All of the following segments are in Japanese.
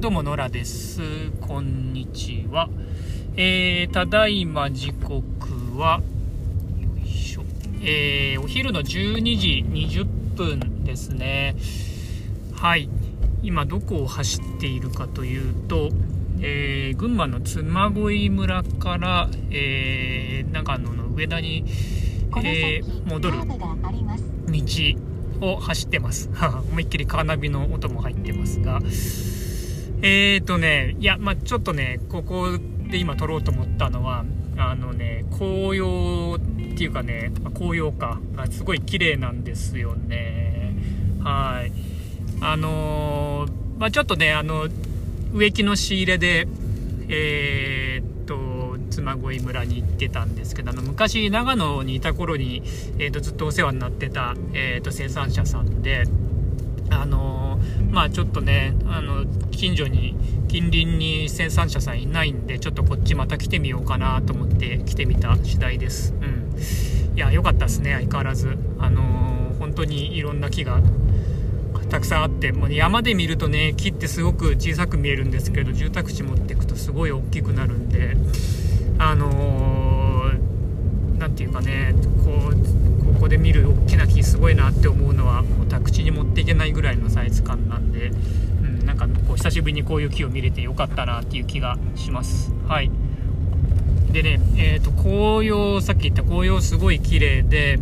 どうも、野良です。こんにちは。えー、ただいま時刻は、よいしょ。えー、お昼の12時20分ですね。はい。今、どこを走っているかというと、えー、群馬の嬬恋村から、えー、長野の上田に、えー、戻る道を走ってます。思いっきりカーナビの音も入ってますが、えーとね、いや、まあ、ちょっとね、ここで今撮ろうと思ったのは、あのね、紅葉っていうかね、紅葉か、すごい綺麗なんですよね。はい。あのー、まあ、ちょっとね、あの、植木の仕入れで、えー、っと、妻恋村に行ってたんですけど、あの、昔長野にいた頃に、えー、っと、ずっとお世話になってた、え、っと、生産者さんで、あのまあちょっとねあの近所に近隣に生産者さんいないんでちょっとこっちまた来てみようかなと思って来てみた次第です。うん。いや良かったですね相変わらず。あの本当にいろんな木がたくさんあってもう山で見るとね木ってすごく小さく見えるんですけど住宅地持っていくとすごい大きくなるんであの何て言うかねこうここで見る大きな木すごいなって思うのはもう宅地に持ってけないぐらいのサイズ感なんで、うん、なんかこう久しぶりにこういう木を見れてよかったなっていう気がします。はい。でねえっ、ー、と紅葉さっき言った紅葉すごい綺麗で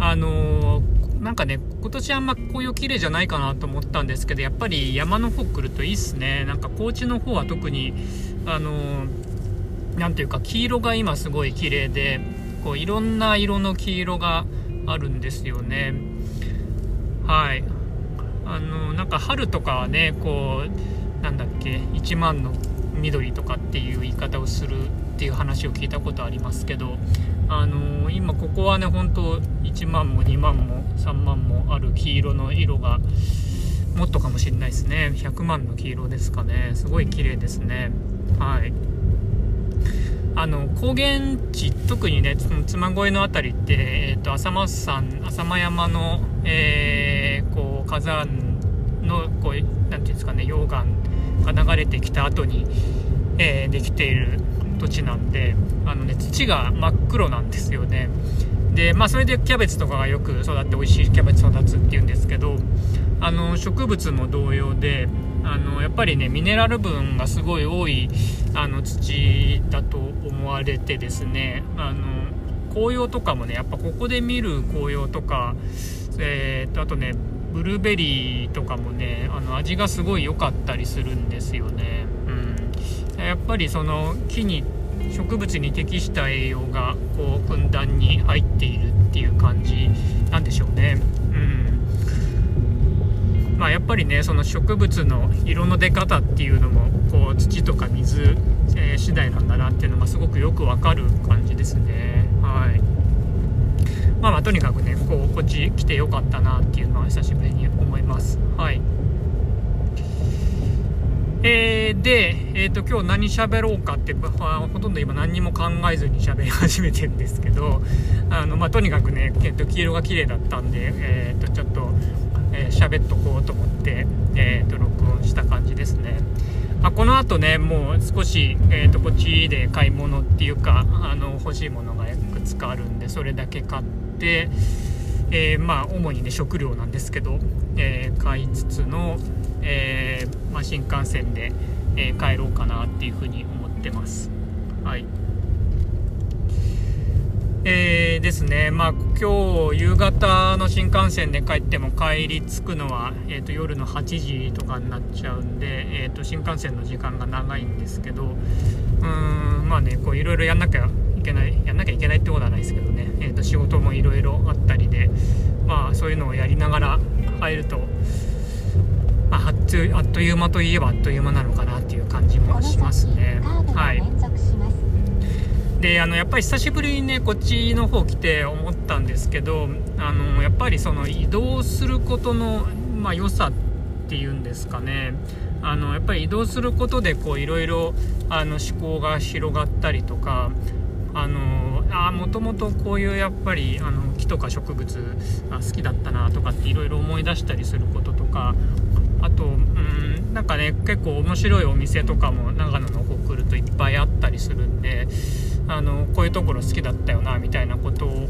あのー、なんかね今年あんま紅葉綺麗じゃないかなと思ったんですけどやっぱり山の方来るといいっすね。なんか高知の方は特にあのー、ていうか黄色が今すごい綺麗でこういろんな色の黄色があるんですよね。はい。あのなんか春とかはねこうなんだっけ1万の緑とかっていう言い方をするっていう話を聞いたことありますけどあの今ここはね本当1万も2万も3万もある黄色の色がもっとかもしれないですね。100万の黄色ですかね。すごい綺麗ですね。はい。あの高原地特にね妻恋の辺りって、えーと、浅間山浅間山の、えー、こう火山のこうなんていうんですかね溶岩が流れてきた後に、えー、できている土地なんであの、ね、土が真っ黒なんですよね。でまあそれでキャベツとかがよく育って美味しいキャベツ育つっていうんですけどあの植物も同様であのやっぱりねミネラル分がすごい多いあの土だと思われてですねあの紅葉とかもねやっぱここで見る紅葉とか、えー、とあとねブルーベリーとかもねあの味がすごい良かったりするんですよね、うん、やっぱりその木に植物に適した栄養がこうふんだんに入っているっていう感じなんでしょうね。うん。まあ、やっぱりねその植物の色の出方っていうのもこう土とか水、えー、次第なんだなっていうのがすごくよくわかる感じですね。はい。まあまあとにかくねこうこっち来てよかったなっていうのは久しぶりに思いますはいえー、で、えーと、今日何喋ろうかって、あ、ほとんど今何にも考えずに喋り始めてるんですけどあの、まあ、とにかくね、えーと、黄色が綺麗だったんで、えーとちょっとえー、喋っとこうと思って、えーと、録音した感じですね。あこの後ね、もう少し、えーと、こっちで買い物っていうかあの欲しいものがいくつかあるんでそれだけ買って、えー、まあ主にね食料なんですけど、えー、買いつつの、えー、まあ、新幹線で、え帰ろうかなっていうふうに思ってます。はいえー、ですね、まあ、今日夕方の新幹線で帰っても帰り着くのは、えーと、夜の8時とかになっちゃうんで、えーと、新幹線の時間が長いんですけどうーんまあねこういろいろやんなきゃけないやんなきゃいけないってことはないですけどね、えーと、仕事もいろいろあったりでまあそういうのをやりながら入ると、まあ、あっという間といえばあっという間なのかなっていう感じもしますね。はい。であのやっぱり久しぶりにねこっちの方来て思ったんですけどあのやっぱりその移動することの、まあ、良さっていうんですかね。あのやっぱり移動することでいろいろあの思考が広がったりとかあのあもともとこういうやっぱりあの木とか植物あ好きだったなとかっていろいろ思い出したりすることとかあとうんなんかね結構面白いお店とかも長野の方来るといっぱいあったりするんであのこういうところ好きだったよなみたいなことを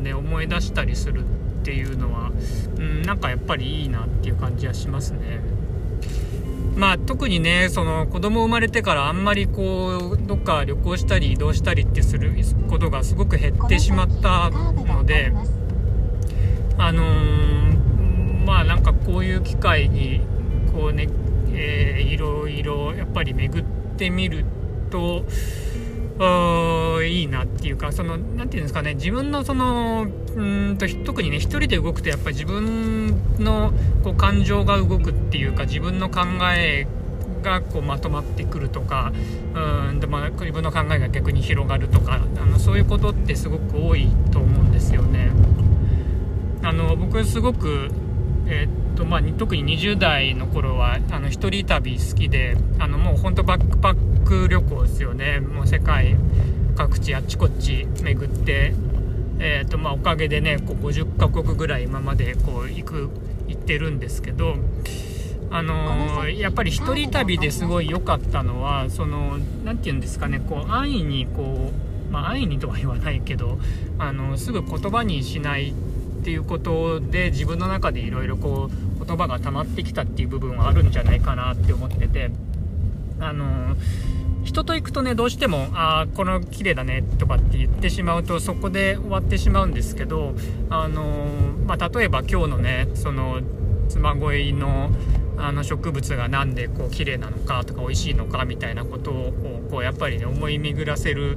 ね思い出したりするっていうのは、うん、なんかやっぱりいいなっていう感じはしますね。まあ、特にねその子供生まれてからあんまりこうどっか旅行したり移動したりってすることがすごく減ってしまったのであのー、まあなんかこういう機会にこうね、えー、いろいろやっぱり巡ってみるといいなっていうかその何て言うんですかね自分のそのうんと特にね一人で動くとやっぱり自分のこう感情が動くっていうか自分の考えがこうまとまってくるとかうんでも自分の考えが逆に広がるとかあのそういうことってすごく多いと思うんですよね。あの僕すごくえー、っとまあ、特に20代の頃はあの一人旅好きであのもうほんとバックパック旅行ですよねもう世界各地あっちこっち巡って、えー、っとまあ、おかげでねこう50カ国ぐらい今までこう行く行ってるんですけど。あのー、やっぱり一人旅ですごい良かったのはその何て言うんですかねこう安易にこうまあ安易にとは言わないけどあのすぐ言葉にしないっていうことで自分の中でいろいろこう言葉が溜まってきたっていう部分はあるんじゃないかなって思っててあの人と行くとねどうしても「ああこの綺麗だね」とかって言ってしまうとそこで終わってしまうんですけどあの、まあ、例えば今日のねその妻恋のあの植物が何でこう綺麗なのかとか美味しいのかみたいなことをこうやっぱりね思い巡らせる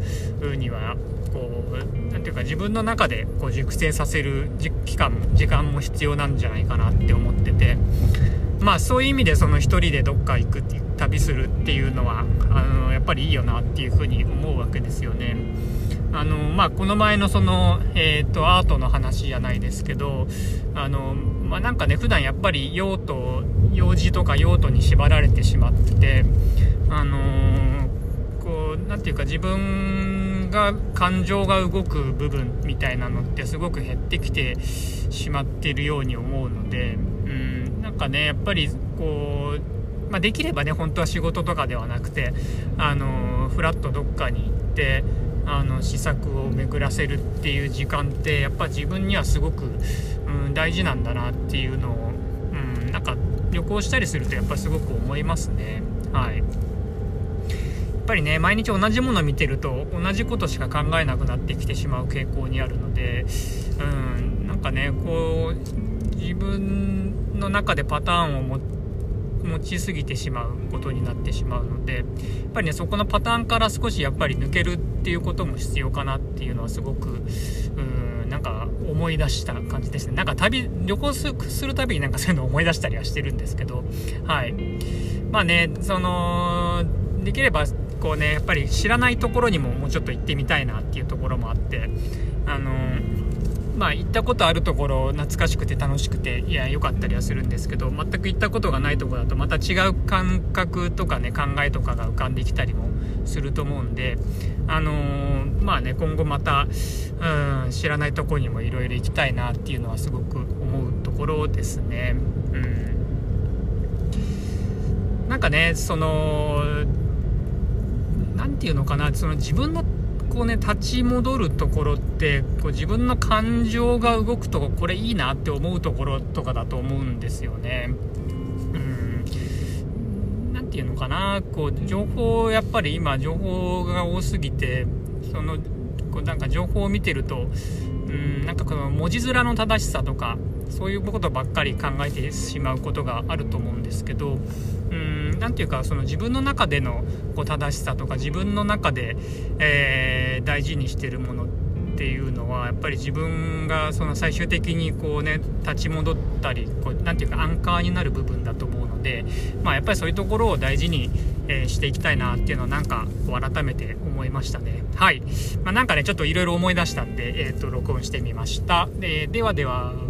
にはこうていうか自分の中でこう熟成させる期間時間も必要なんじゃないかなって思っててまあそういう意味でその1人でどっか行くっていう旅するっていうのはあのやっぱりいいよなっていうふうに思うわけですよね。あのまあ、この前のその、えーと、アートの話じゃないですけどあの、まあ、なんかね普段やっぱり用途用事とか用途に縛られてしまっててあのこう何て言うか自分が感情が動く部分みたいなのってすごく減ってきてしまってるように思うのでうんなんかねやっぱりこう、まあ、できればね本当は仕事とかではなくてあのフラッとどっかに行ってあの試作を巡らせるっていう時間ってやっぱ自分にはすごく、うん、大事なんだなっていうのを、うん、なんか旅行したりするとやっぱすごく思いますね。はい。ぱりね毎日同じもの見てると同じことしか考えなくなってきてしまう傾向にあるのでうんなんかねこう自分の中でパターンを持って持ちすぎてしまうことになってしまうのでやっぱりねそこのパターンから少しやっぱり抜けるっていうことも必要かなっていうのはすごくうんなんか思い出した感じですね。なんか旅旅行するたびになんかそういうのを思い出したりはしてるんですけどはい。まあねそのできればこうねやっぱり知らないところにももうちょっと行ってみたいなっていうところもあってあのまあ行ったことあるところ懐かしくて楽しくていや良かったりはするんですけど全く行ったことがないとこだとまた違う感覚とかね考えとかが浮かんできたりもすると思うんであのー、まあね今後またうん知らないとこにもいろいろ行きたいなっていうのはすごく思うところですね。うんなんかねその何て言うのかなその自分のこうね立ち戻るところってこう自分の感情が動くとこれいいなって思うところとかだと思うんですよね。うん何て言うのかなこう情報やっぱり今情報が多すぎてそのこうなんか情報を見てるとうんなんかこの文字面の正しさとかそういうことばっかり考えてしまうことがあると思うんですけど何ていうかその自分の中でのこう正しさとか自分の中で、えー、大事にしてるものっていうのはやっぱり自分がその最終的にこうね立ち戻ったりこうなんていうかアンカーになる部分だと思うので、まあ、やっぱりそういうところを大事に、え、していきたいなっていうのはなんかこう改めて思いましたね。はい、まあ、なんかねちょっといろいろ思い出したんで、えーと、録音してみました、えー、ではでは。